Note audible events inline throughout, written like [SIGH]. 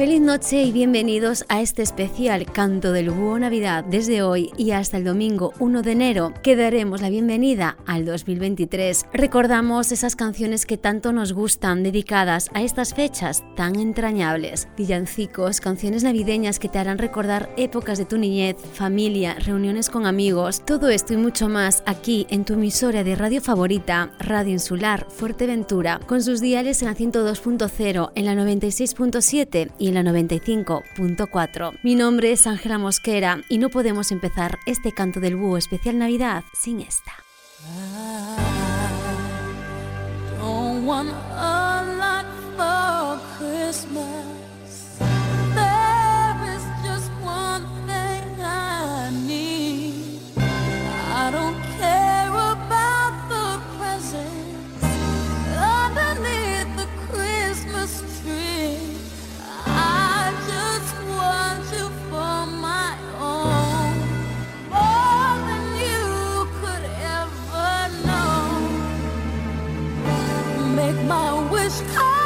Feliz noche y bienvenidos a este especial Canto del Búho Navidad. Desde hoy y hasta el domingo 1 de enero que daremos la bienvenida al 2023. Recordamos esas canciones que tanto nos gustan dedicadas a estas fechas tan entrañables. Villancicos, canciones navideñas que te harán recordar épocas de tu niñez, familia, reuniones con amigos. Todo esto y mucho más aquí en tu emisora de radio favorita, Radio Insular Fuerteventura, con sus diales en la 102.0, en la 96.7 y la 95.4. Mi nombre es Ángela Mosquera y no podemos empezar este canto del búho especial Navidad sin esta. My wish come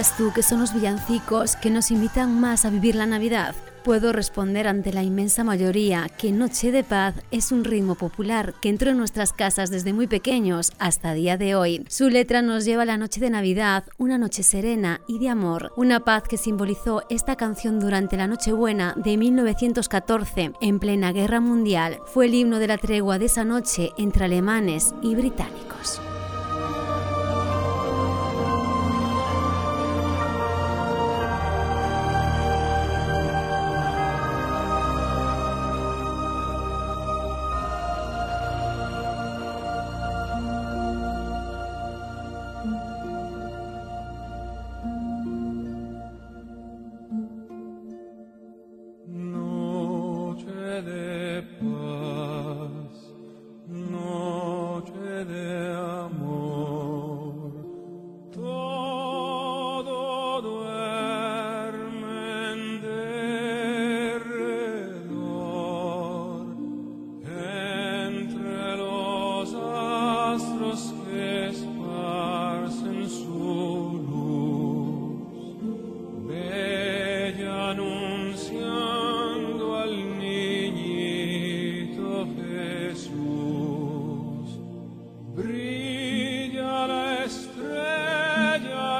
dirías tú que son los villancicos que nos invitan más a vivir la Navidad? Puedo responder ante la inmensa mayoría que Noche de Paz es un ritmo popular que entró en nuestras casas desde muy pequeños hasta día de hoy. Su letra nos lleva a la noche de Navidad, una noche serena y de amor, una paz que simbolizó esta canción durante la Nochebuena de 1914, en plena guerra mundial. Fue el himno de la tregua de esa noche entre alemanes y británicos.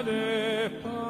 I'm not paz.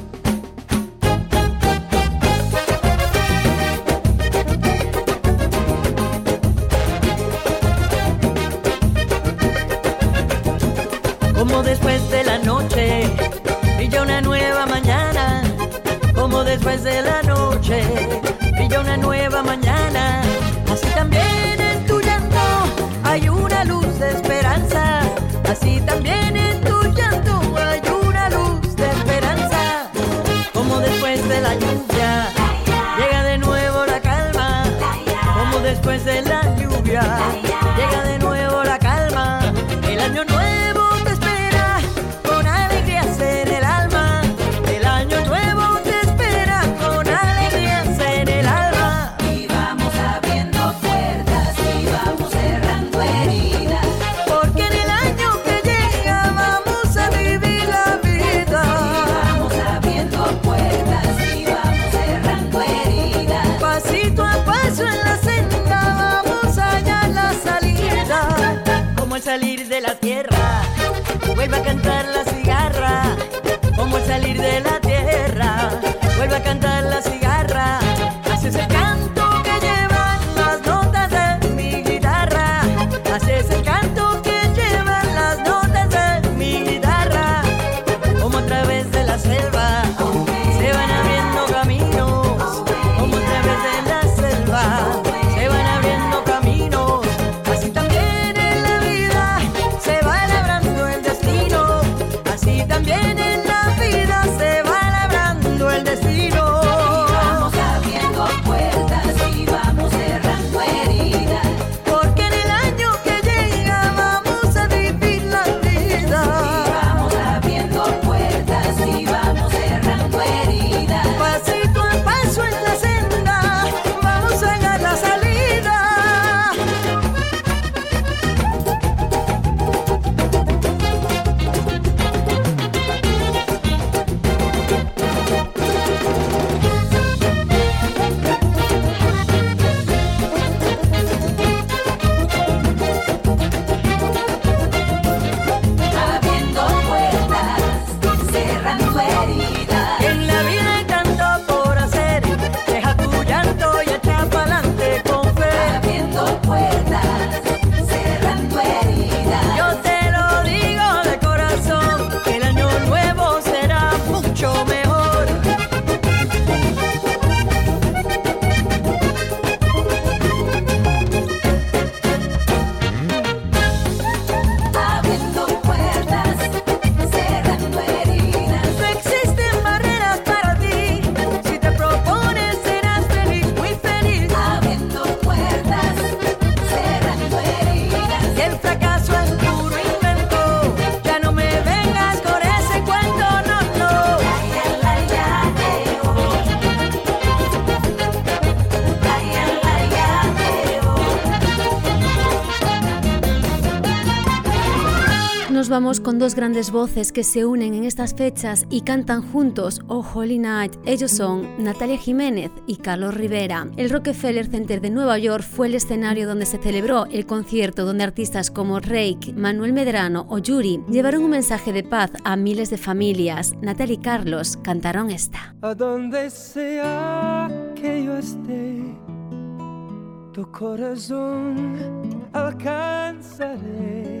Vamos con dos grandes voces que se unen en estas fechas y cantan juntos Oh Holy Night. Ellos son Natalia Jiménez y Carlos Rivera. El Rockefeller Center de Nueva York fue el escenario donde se celebró el concierto donde artistas como Reik, Manuel Medrano o Yuri llevaron un mensaje de paz a miles de familias. Natalia y Carlos cantaron esta. A donde sea que yo esté, tu corazón alcanzaré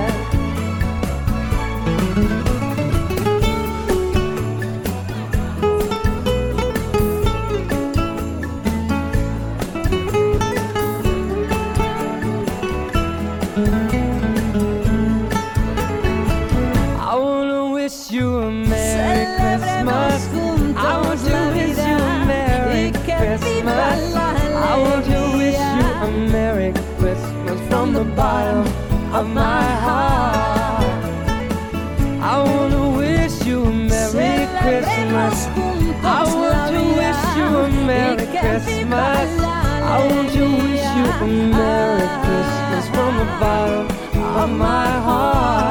bottom of my heart.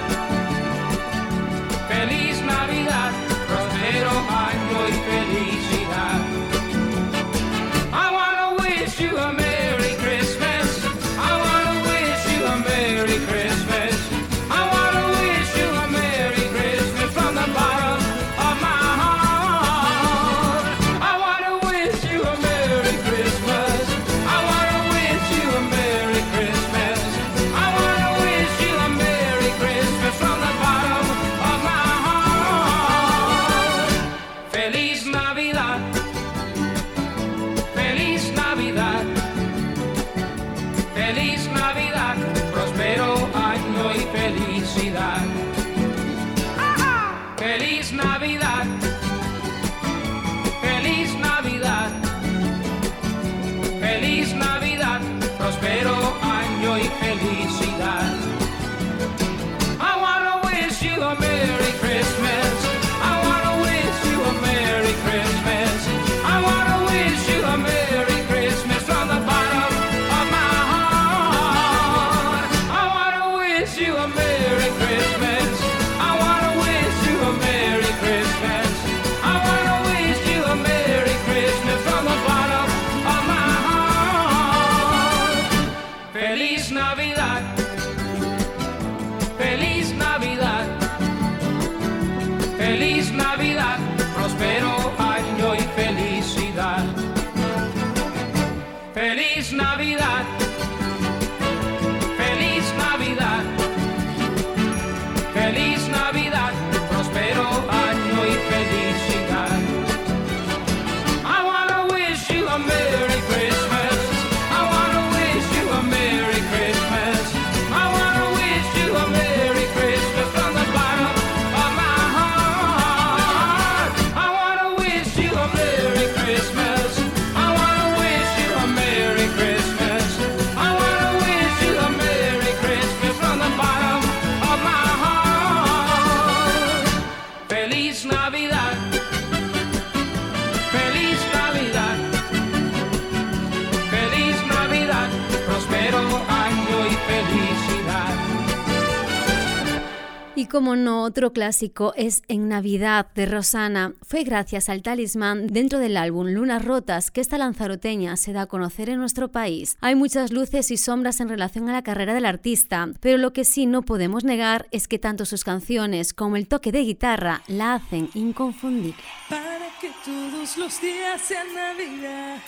como no otro clásico es En Navidad de Rosana. Fue gracias al talismán dentro del álbum Lunas Rotas que esta lanzaroteña se da a conocer en nuestro país. Hay muchas luces y sombras en relación a la carrera del artista, pero lo que sí no podemos negar es que tanto sus canciones como el toque de guitarra la hacen inconfundible. Para que todos los días sean Navidad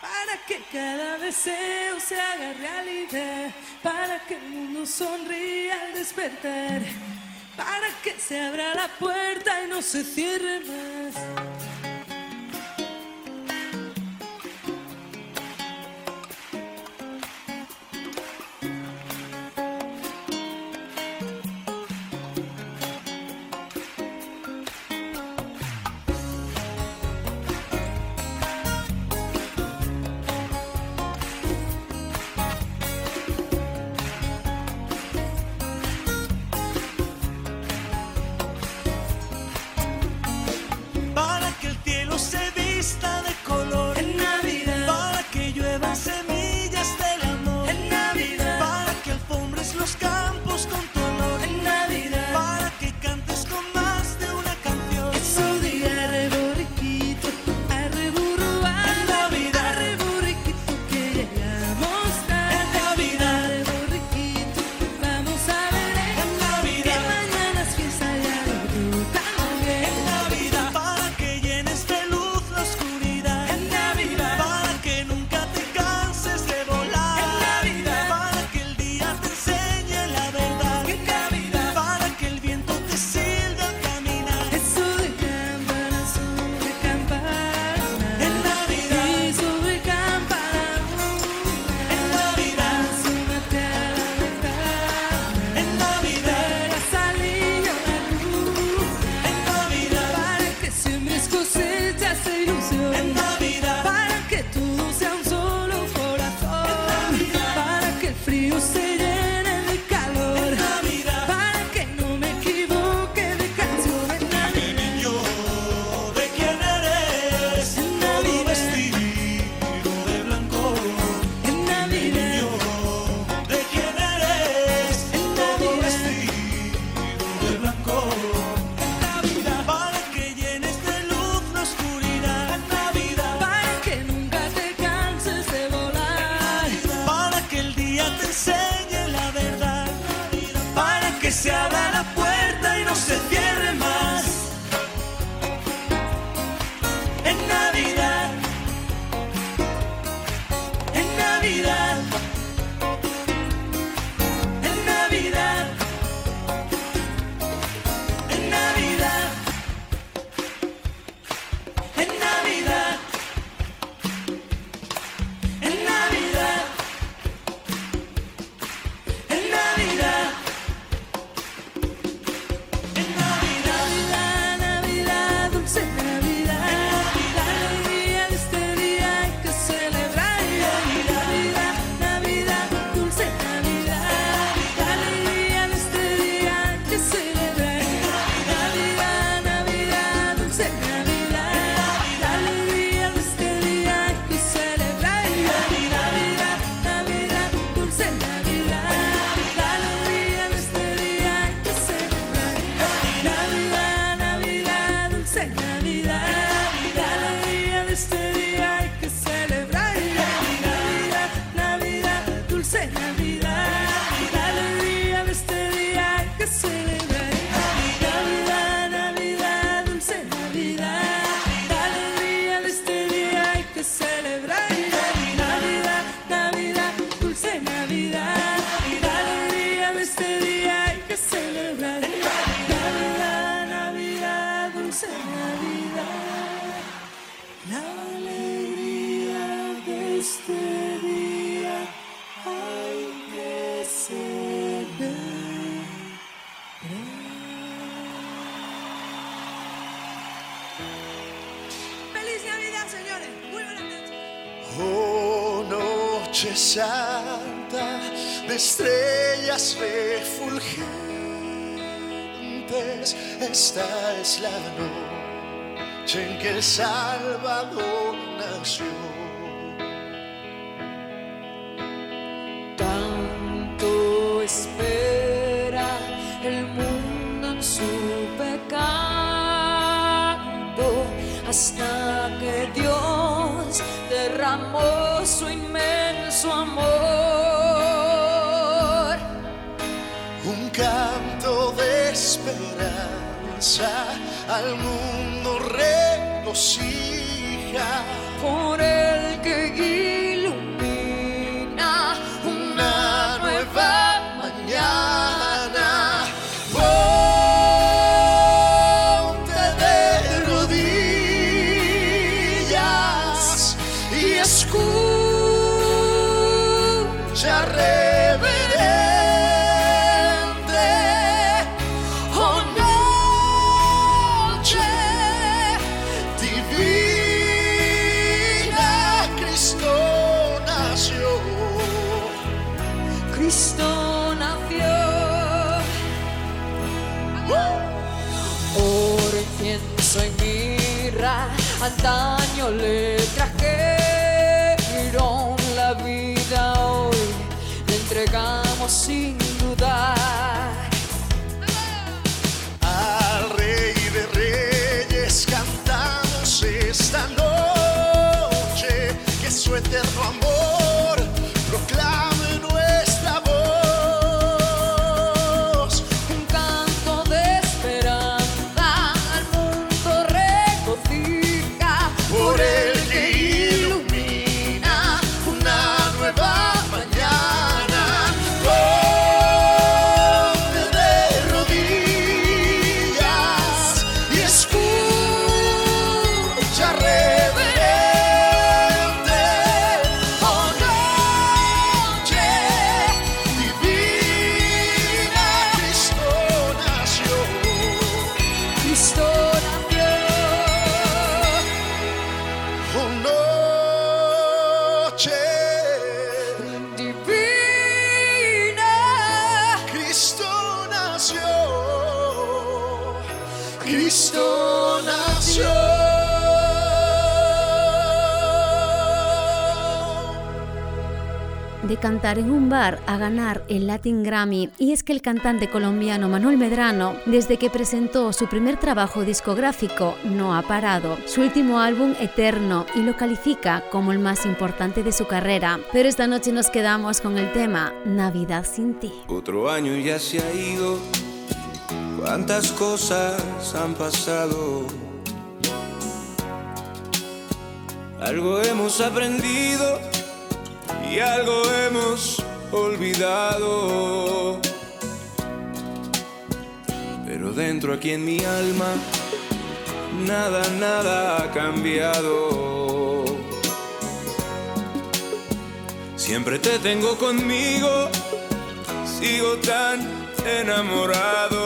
para que cada deseo se haga realidad, para que el mundo sonría al despertar para que se abra la puerta y no se cierre más. santa de estrellas refulgentes, esta es la noche en que el Salvador nació. Tanto espera el mundo en su pecado hasta que Dios derramó su inmenso amor. Un canto de esperanza al mundo regocija. por el que ilumina on. A ganar el Latin Grammy, y es que el cantante colombiano Manuel Medrano, desde que presentó su primer trabajo discográfico, no ha parado. Su último álbum, Eterno, y lo califica como el más importante de su carrera. Pero esta noche nos quedamos con el tema Navidad sin ti. Otro año ya se ha ido, cuántas cosas han pasado. Algo hemos aprendido y algo hemos olvidado. Pero dentro aquí en mi alma, nada, nada ha cambiado. Siempre te tengo conmigo sigo tan enamorado.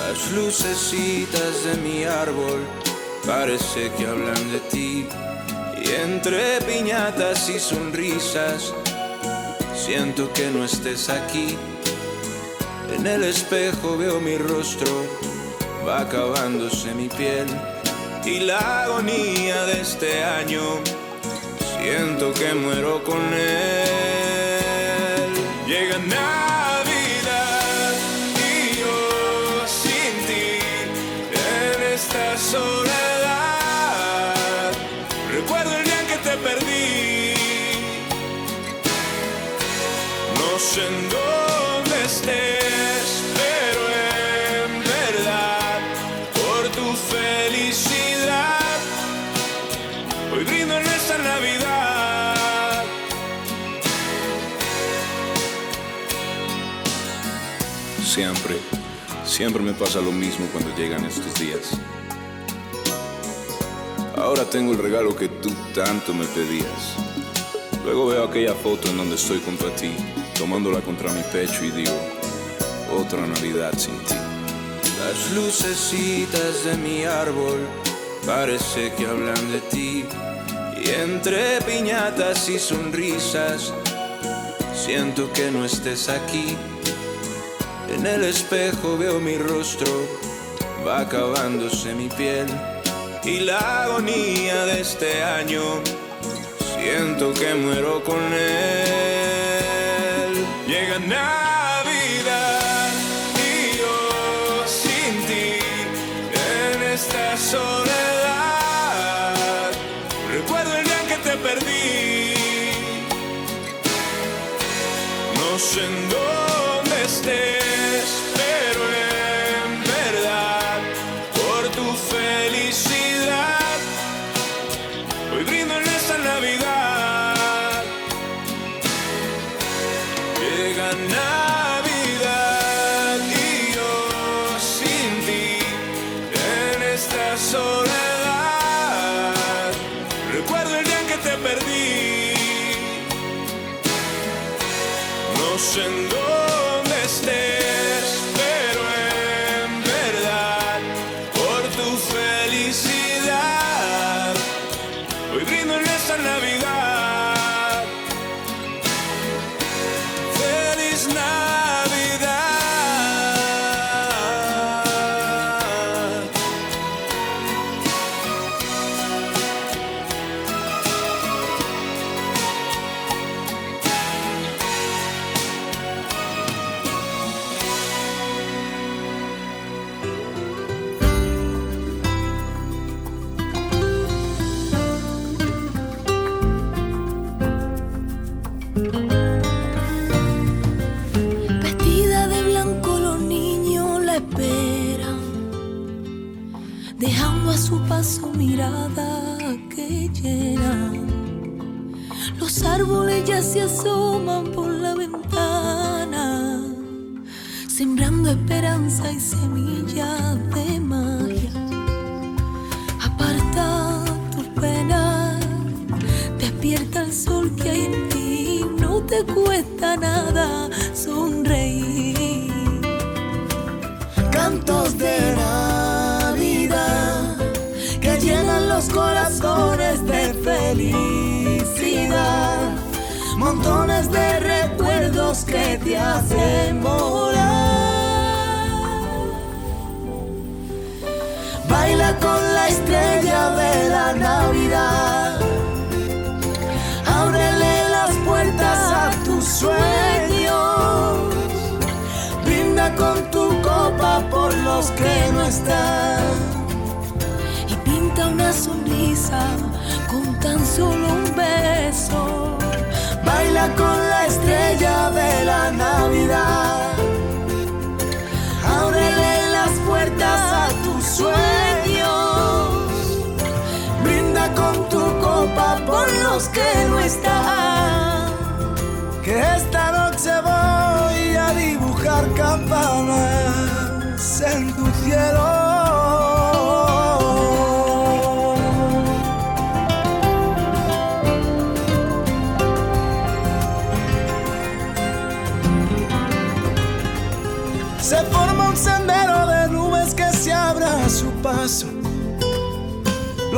Las lucecitas de mi árbol parece que hablan de ti. Entre piñatas y sonrisas, siento que no estés aquí. En el espejo veo mi rostro, va acabándose mi piel. Y la agonía de este año Siento que muero con él. Llega Navidad en dónde estés, pero en verdad por tu felicidad. Hoy brindo en esta Navidad. Siempre, siempre me pasa lo mismo cuando llegan estos días. Ahora tengo el regalo que tú tanto me pedías. Luego veo aquella foto en donde estoy junto a ti, tomándola contra mi pecho y digo, otra Navidad sin ti. Las lucecitas de mi árbol parece que hablan de ti. Y entre piñatas y sonrisas, siento que no estés aquí. En el espejo veo mi rostro, va acabándose mi piel. Y la agonía de este año, siento que muero con él. Navidad y yo sin ti en esta soledad. Recuerdo el día que te perdí. No sé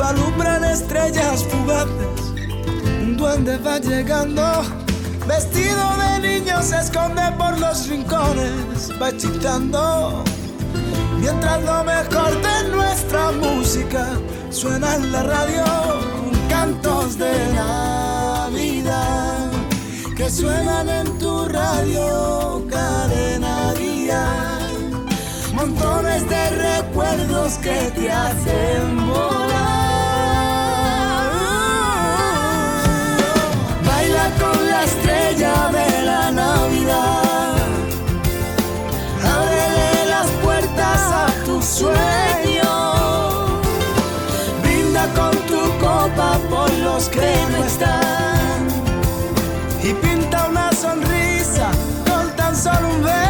Alumbran estrellas fugaces. Un duende va llegando. Vestido de niño se esconde por los rincones. Va hechizando. Mientras lo mejor de nuestra música suena en la radio. Cantos de Navidad que suenan en tu radio cadena día. Montones de recuerdos que te hacen volar. La estrella de la Navidad. Ábrele las puertas a tus sueños. Brinda con tu copa por los que no están y pinta una sonrisa con tan solo un beso.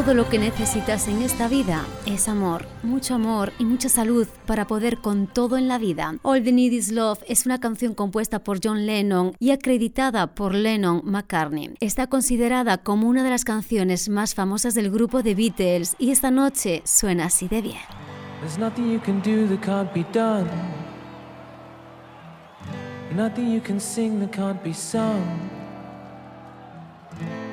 Todo lo que necesitas en esta vida es amor, mucho amor y mucha salud para poder con todo en la vida. All the Need is Love es una canción compuesta por John Lennon y acreditada por Lennon McCartney. Está considerada como una de las canciones más famosas del grupo de Beatles y esta noche suena así de bien.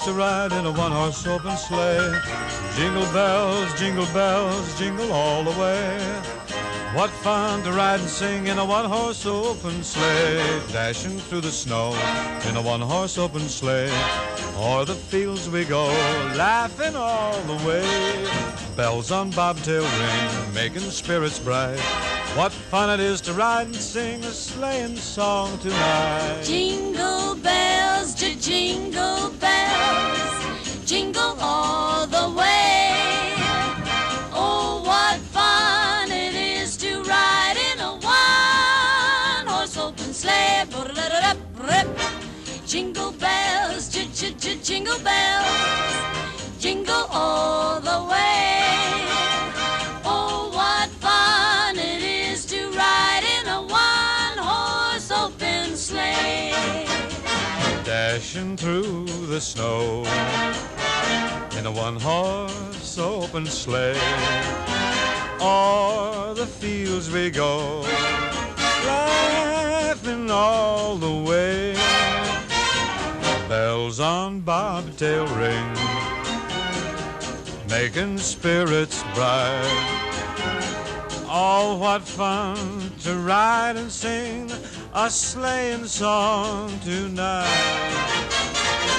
To ride in a one-horse open sleigh. Jingle bells, jingle bells, jingle all the way. What fun to ride and sing in a one-horse open sleigh. Dashing through the snow in a one-horse open sleigh. O'er the fields we go, laughing all the way. Bells on bobtail ring, making spirits bright. What fun it is to ride and sing a sleighing song tonight. Jingle bells, jingle bells, the snow in a one-horse open sleigh. O'er the fields we go, laughing all the way. Bells on bobtail ring, making spirits bright. Oh, what fun to ride and sing a sleighing song tonight.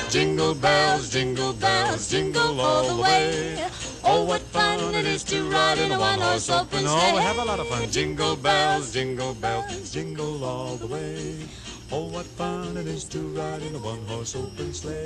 Jingle bells, jingle bells, jingle all the way. Oh, what fun it is to ride in a one-horse open sleigh. Oh, we have a lot of fun. Jingle bells, jingle bells, jingle all the way. Oh, what fun it is to ride in a one-horse open sleigh.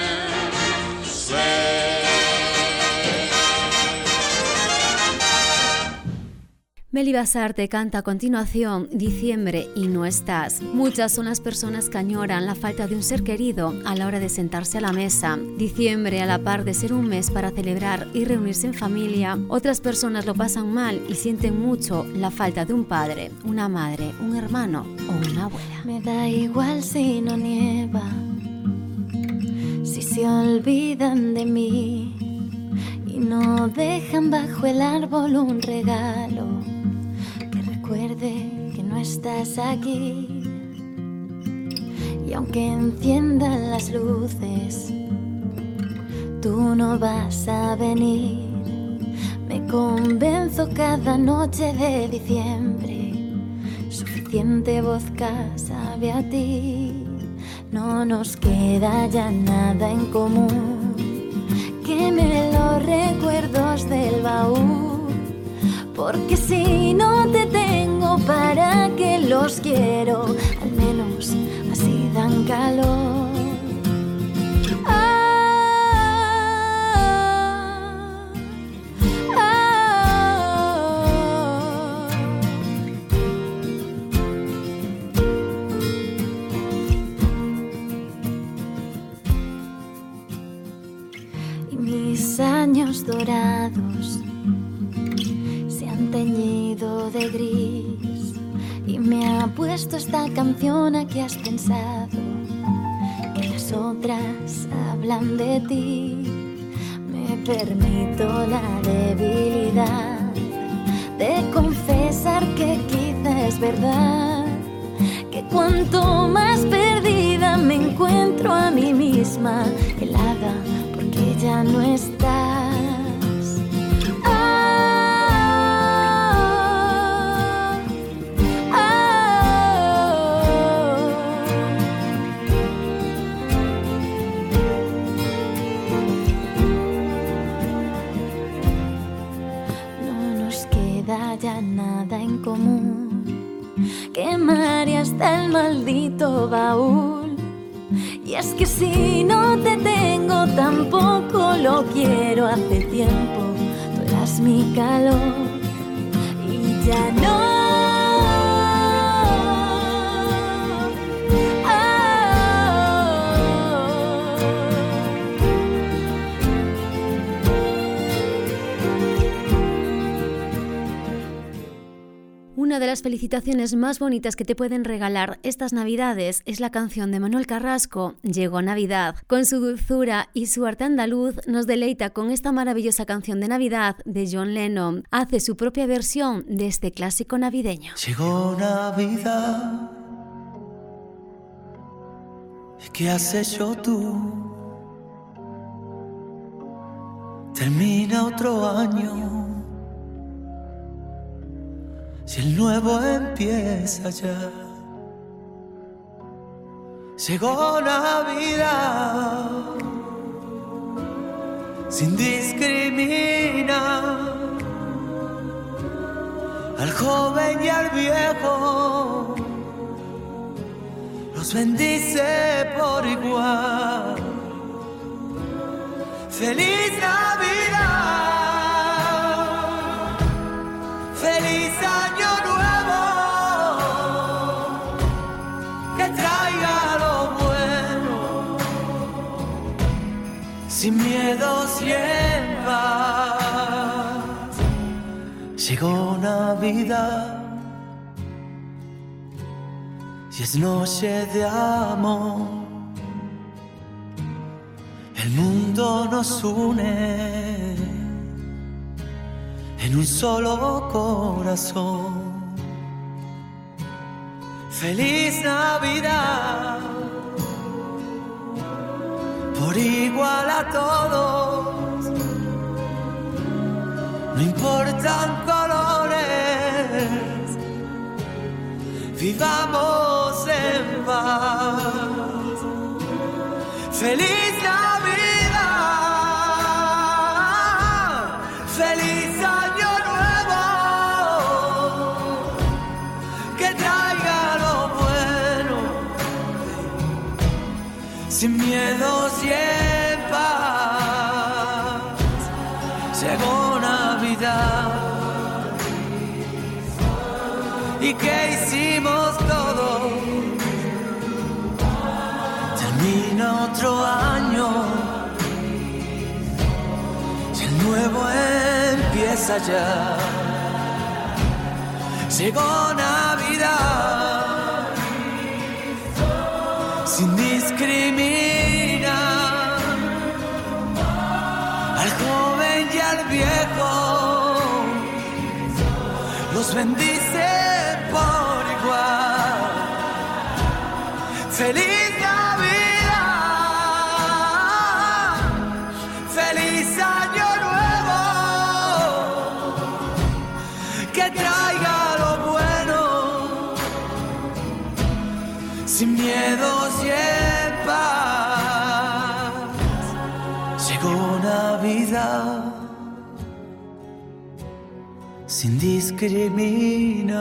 Meli Basarte canta a continuación Diciembre y no estás. Muchas son las personas que añoran la falta de un ser querido a la hora de sentarse a la mesa. Diciembre, a la par de ser un mes para celebrar y reunirse en familia, otras personas lo pasan mal y sienten mucho la falta de un padre, una madre, un hermano o una abuela. Me da igual si no nieva, si se olvidan de mí y no dejan bajo el árbol un regalo recuerde que no estás aquí. Y aunque enciendan las luces, tú no vas a venir. Me convenzo cada noche de diciembre suficiente vodka sabe a ti. No nos queda ya nada en común. Queme los recuerdos del baúl. Porque si no te tengo, ¿para qué los quiero? Al menos así dan calor. Ah, ah. mis años dorados de y me ha puesto esta canción a que has pensado que las otras hablan de ti me permito la debilidad de confesar que quizá es verdad que cuanto más perdida me encuentro a mí misma helada porque ya no estás. Quemaré hasta el maldito baúl. Y es que si no te tengo, tampoco lo quiero. Hace tiempo tú eras mi calor y ya no. Una de las felicitaciones más bonitas que te pueden regalar estas Navidades es la canción de Manuel Carrasco, Llegó Navidad. Con su dulzura y su arte andaluz nos deleita con esta maravillosa canción de Navidad de John Lennon. Hace su propia versión de este clásico navideño. Llegó Navidad. ¿Y qué has hecho tú? Termina otro año. Si el nuevo empieza ya. Llegó Navidad. Sin discriminar al joven y al viejo los bendice por igual. Feliz Navidad, sin en paz. Llegó Navidad. Y es noche de amor. El mundo nos une en un solo corazón. Feliz Navidad, por igual a todos, no importan colores vivamos en paz. Feliz y en paz. Llegó Navidad. ¿Y qué hicimos todo? Termina otro año. Y el nuevo empieza ya. Llegó Navidad sin discriminar al joven y al viejo. Los bendice por igual. Feliz Navidad, feliz año nuevo, que traiga lo bueno, sin miedos Sin discriminar.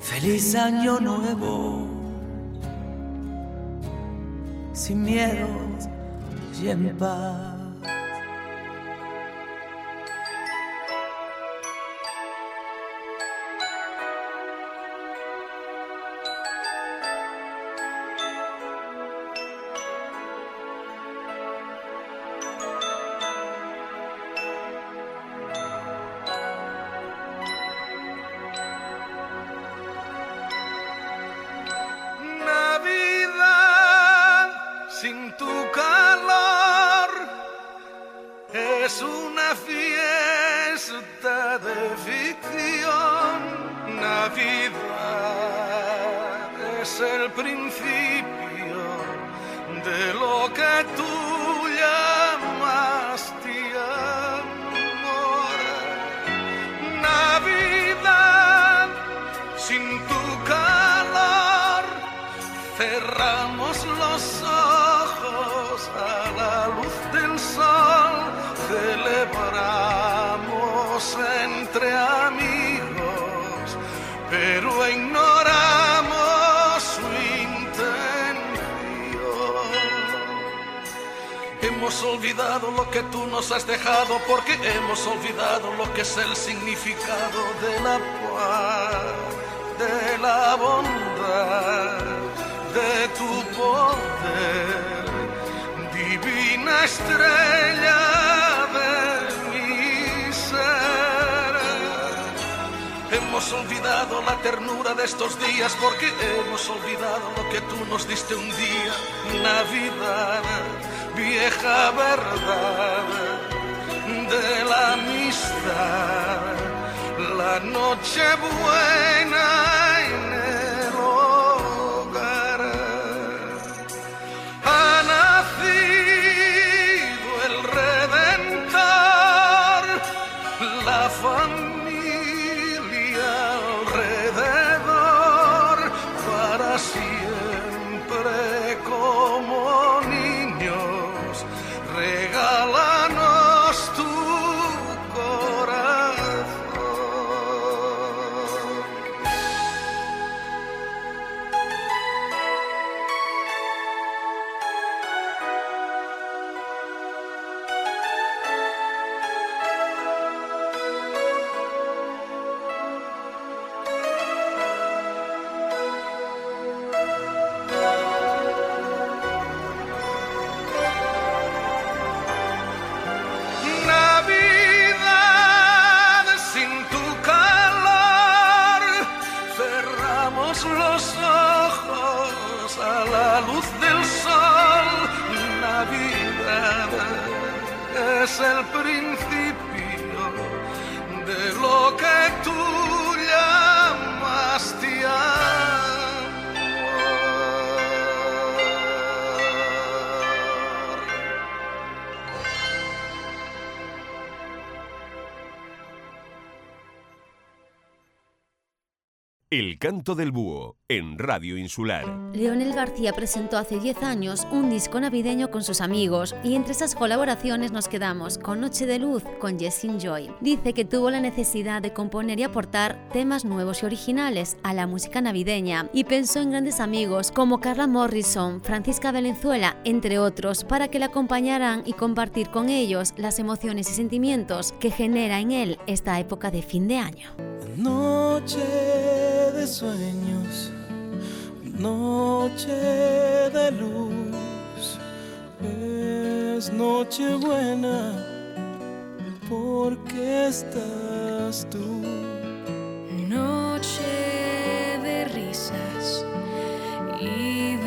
Feliz año nuevo, sin miedos y en paz. Has dejado porque hemos olvidado lo que es el significado de la paz, de la bondad, de tu poder, divina estrella de mi. Hemos olvidado la ternura de estos días porque hemos olvidado lo que tú nos diste un día, Navidad, vieja verdad la noche buena El canto del búho en Radio Insular. Leonel García presentó hace 10 años un disco navideño con sus amigos y entre esas colaboraciones nos quedamos con Noche de Luz con Jessin Joy. Dice que tuvo la necesidad de componer y aportar temas nuevos y originales a la música navideña y pensó en grandes amigos como Carla Morrison, Francisca Valenzuela, entre otros, para que le acompañaran y compartir con ellos las emociones y sentimientos que genera en él esta época de fin de año. Noche de sueños, noche de luz, es noche buena porque estás tú. Noche de risas y de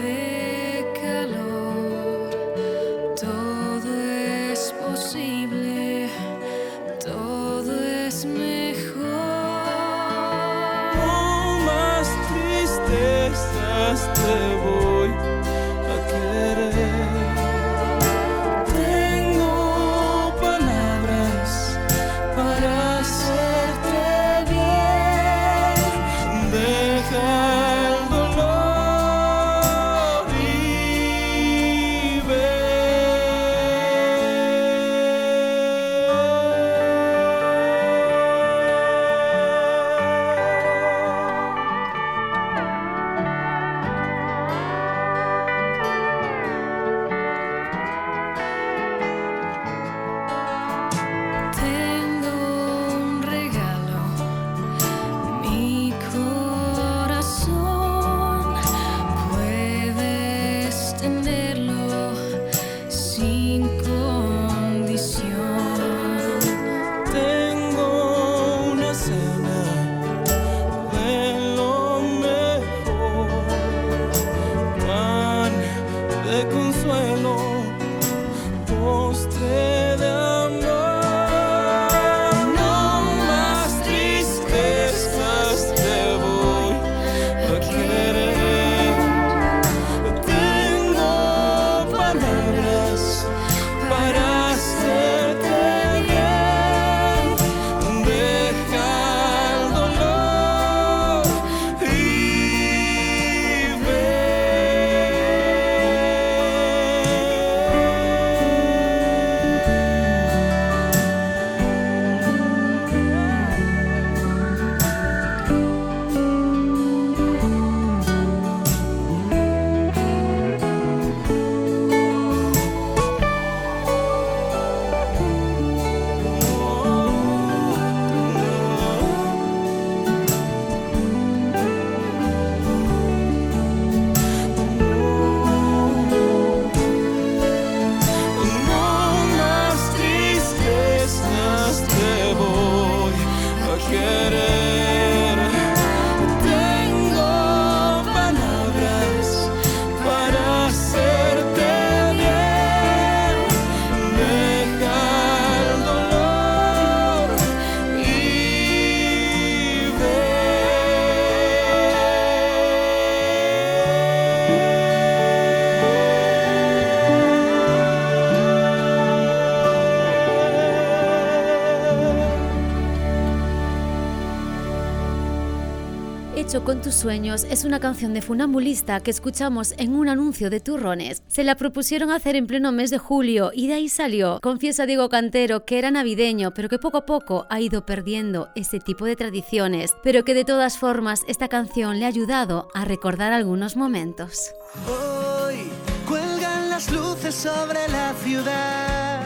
Hecho con tus sueños es una canción de funambulista que escuchamos en un anuncio de turrones. Se la propusieron hacer en pleno mes de julio y de ahí salió. Confiesa Diego Cantero que era navideño, pero que poco a poco ha ido perdiendo este tipo de tradiciones, pero que de todas formas esta canción le ha ayudado a recordar algunos momentos. Hoy cuelgan las luces sobre la ciudad,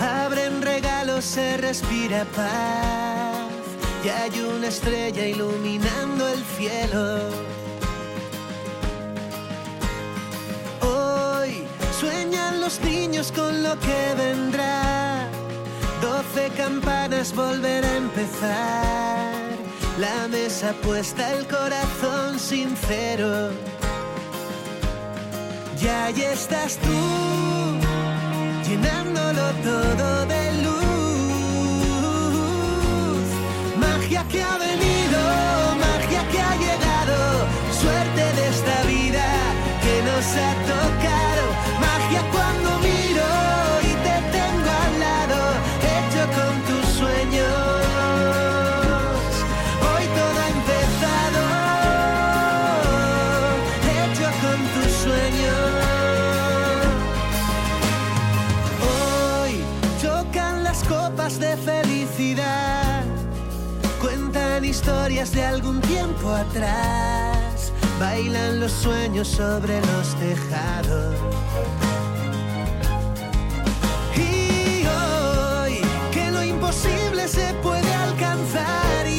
abren regalos, se respira paz. Y hay una estrella iluminando el cielo. Hoy sueñan los niños con lo que vendrá. Doce campanas volver a empezar. La mesa puesta, el corazón sincero. Y ahí estás tú, llenándolo todo de atrás, bailan los sueños sobre los tejados. Y hoy que lo imposible se puede alcanzar.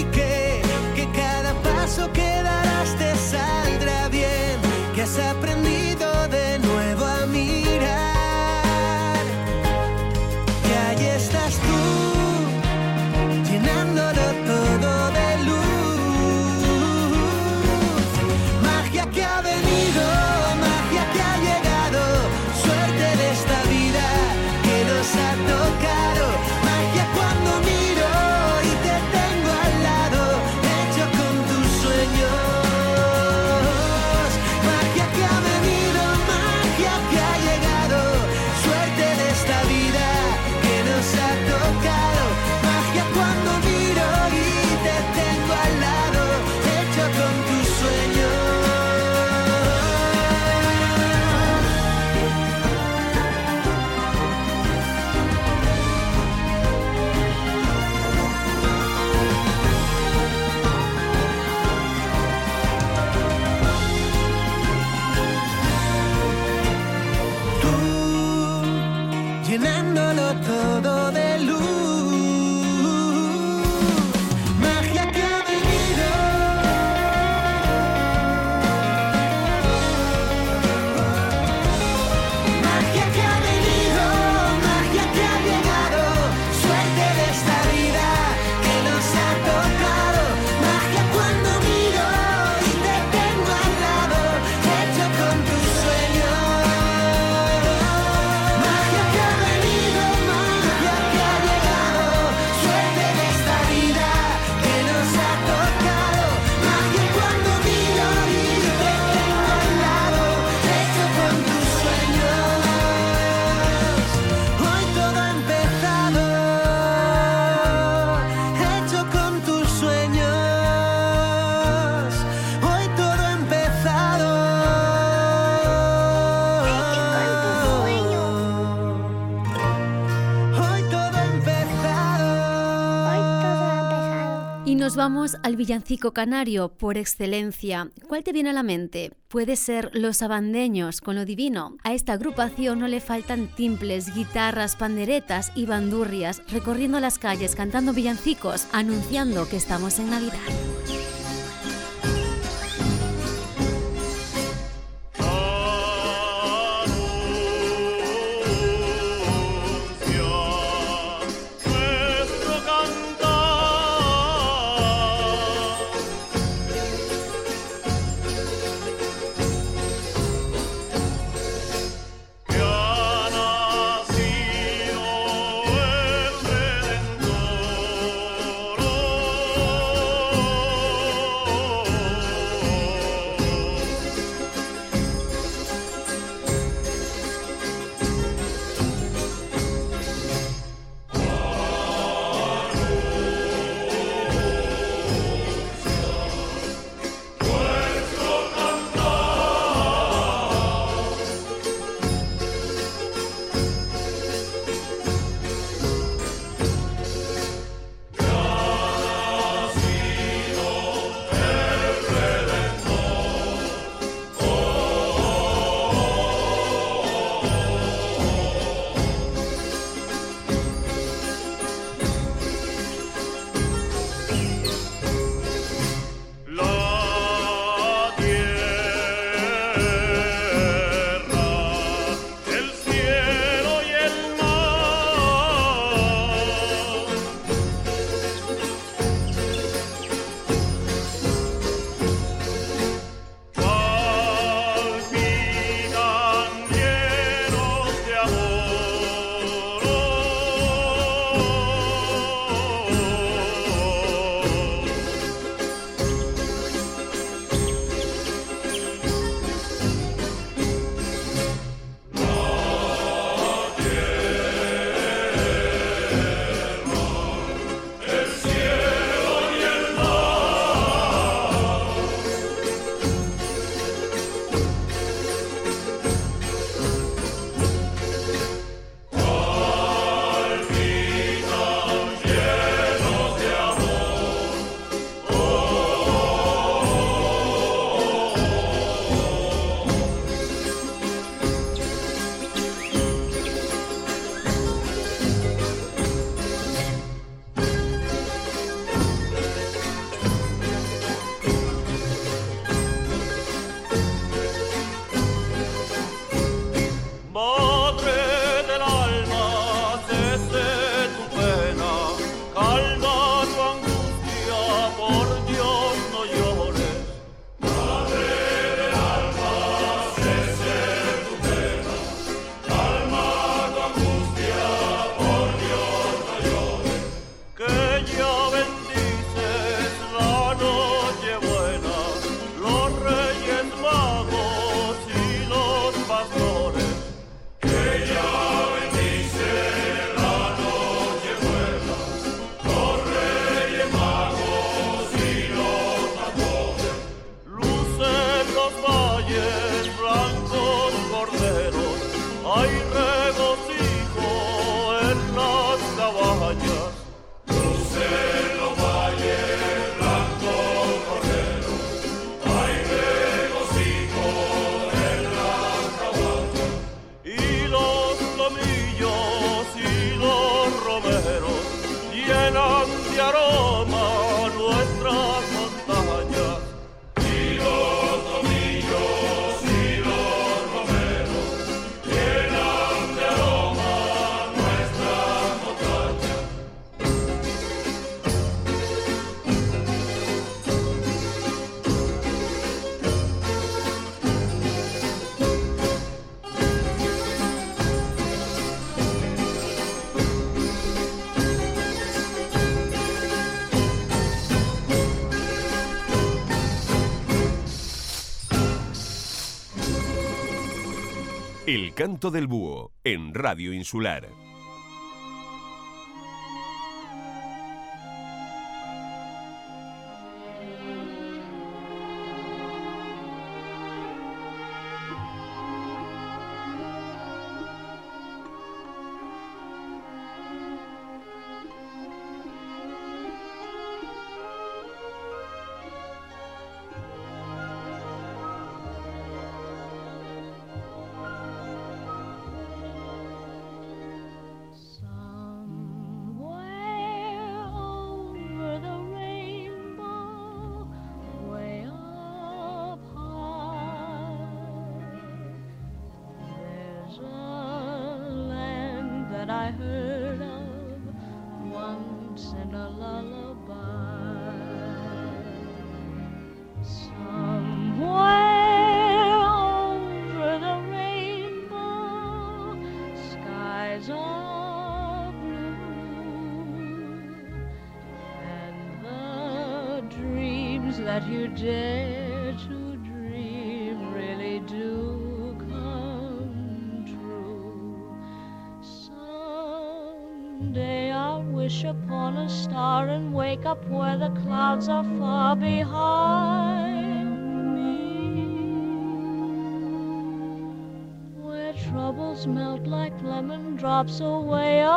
vamos al villancico canario por excelencia. ¿Cuál te viene a la mente? Puede ser Los Abandeños con lo divino. A esta agrupación no le faltan timples, guitarras, panderetas y bandurrias recorriendo las calles cantando villancicos, anunciando que estamos en Navidad. Del búho en Radio Insular. I heard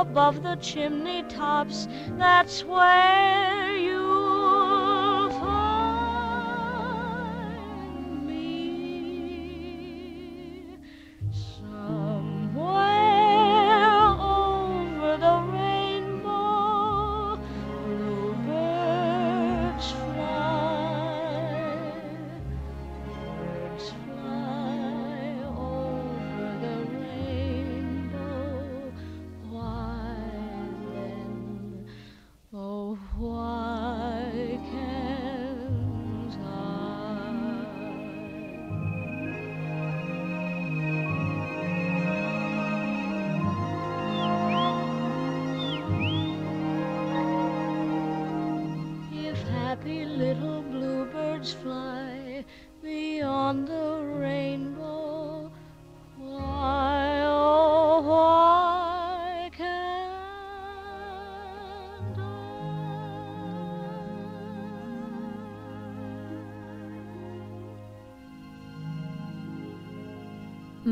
above the chimney tops. That's where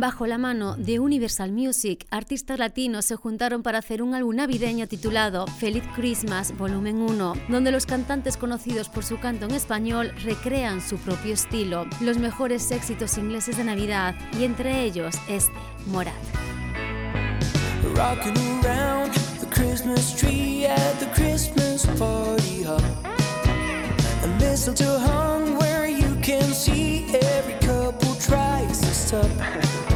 Bajo la mano de Universal Music, artistas latinos se juntaron para hacer un álbum navideño titulado Feliz Christmas Volumen 1, donde los cantantes conocidos por su canto en español recrean su propio estilo, los mejores éxitos ingleses de Navidad y entre ellos este, hung where you can see every couple tries to stop. [LAUGHS]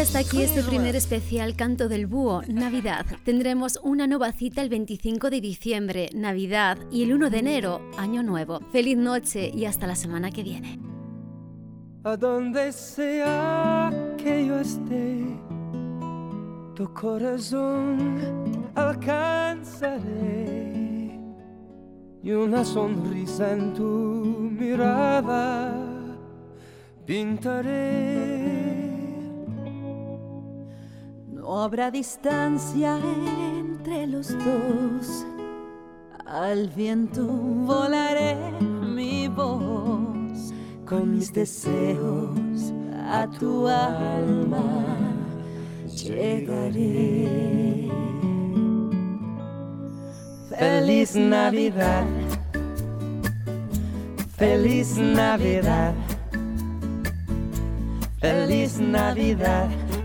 Hasta aquí este primer especial Canto del Búho, Navidad. Tendremos una nueva cita el 25 de diciembre, Navidad, y el 1 de enero, Año Nuevo. Feliz noche y hasta la semana que viene. A sea que yo esté, tu corazón alcanzaré y una sonrisa en tu mirada pintaré. No habrá distancia entre los dos. Al viento volaré mi voz con mis deseos a tu alma llegaré. Feliz Navidad, feliz Navidad, feliz Navidad,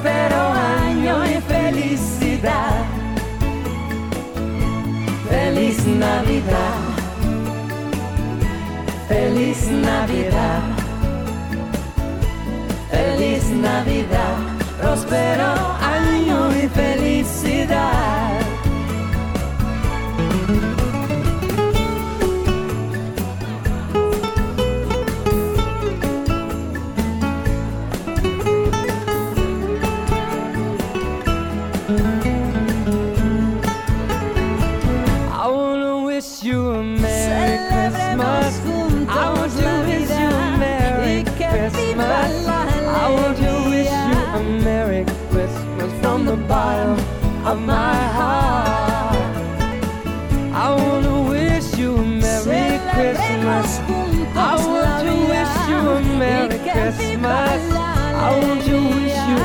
próspero año y felicidad. Feliz Navidad, feliz Navidad,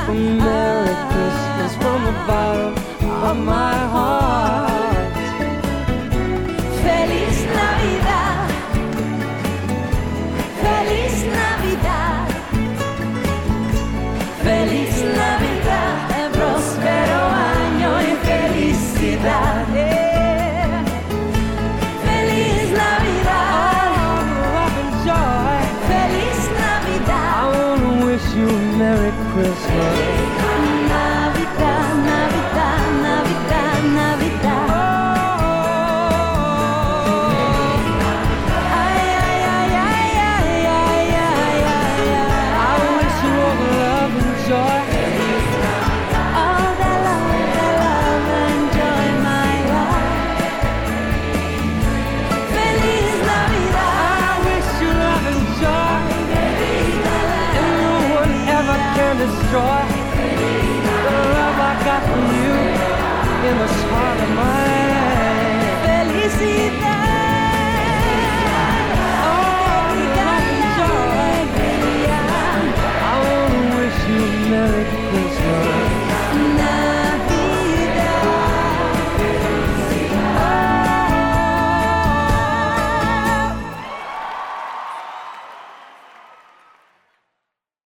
a Merry Christmas from the bottom of my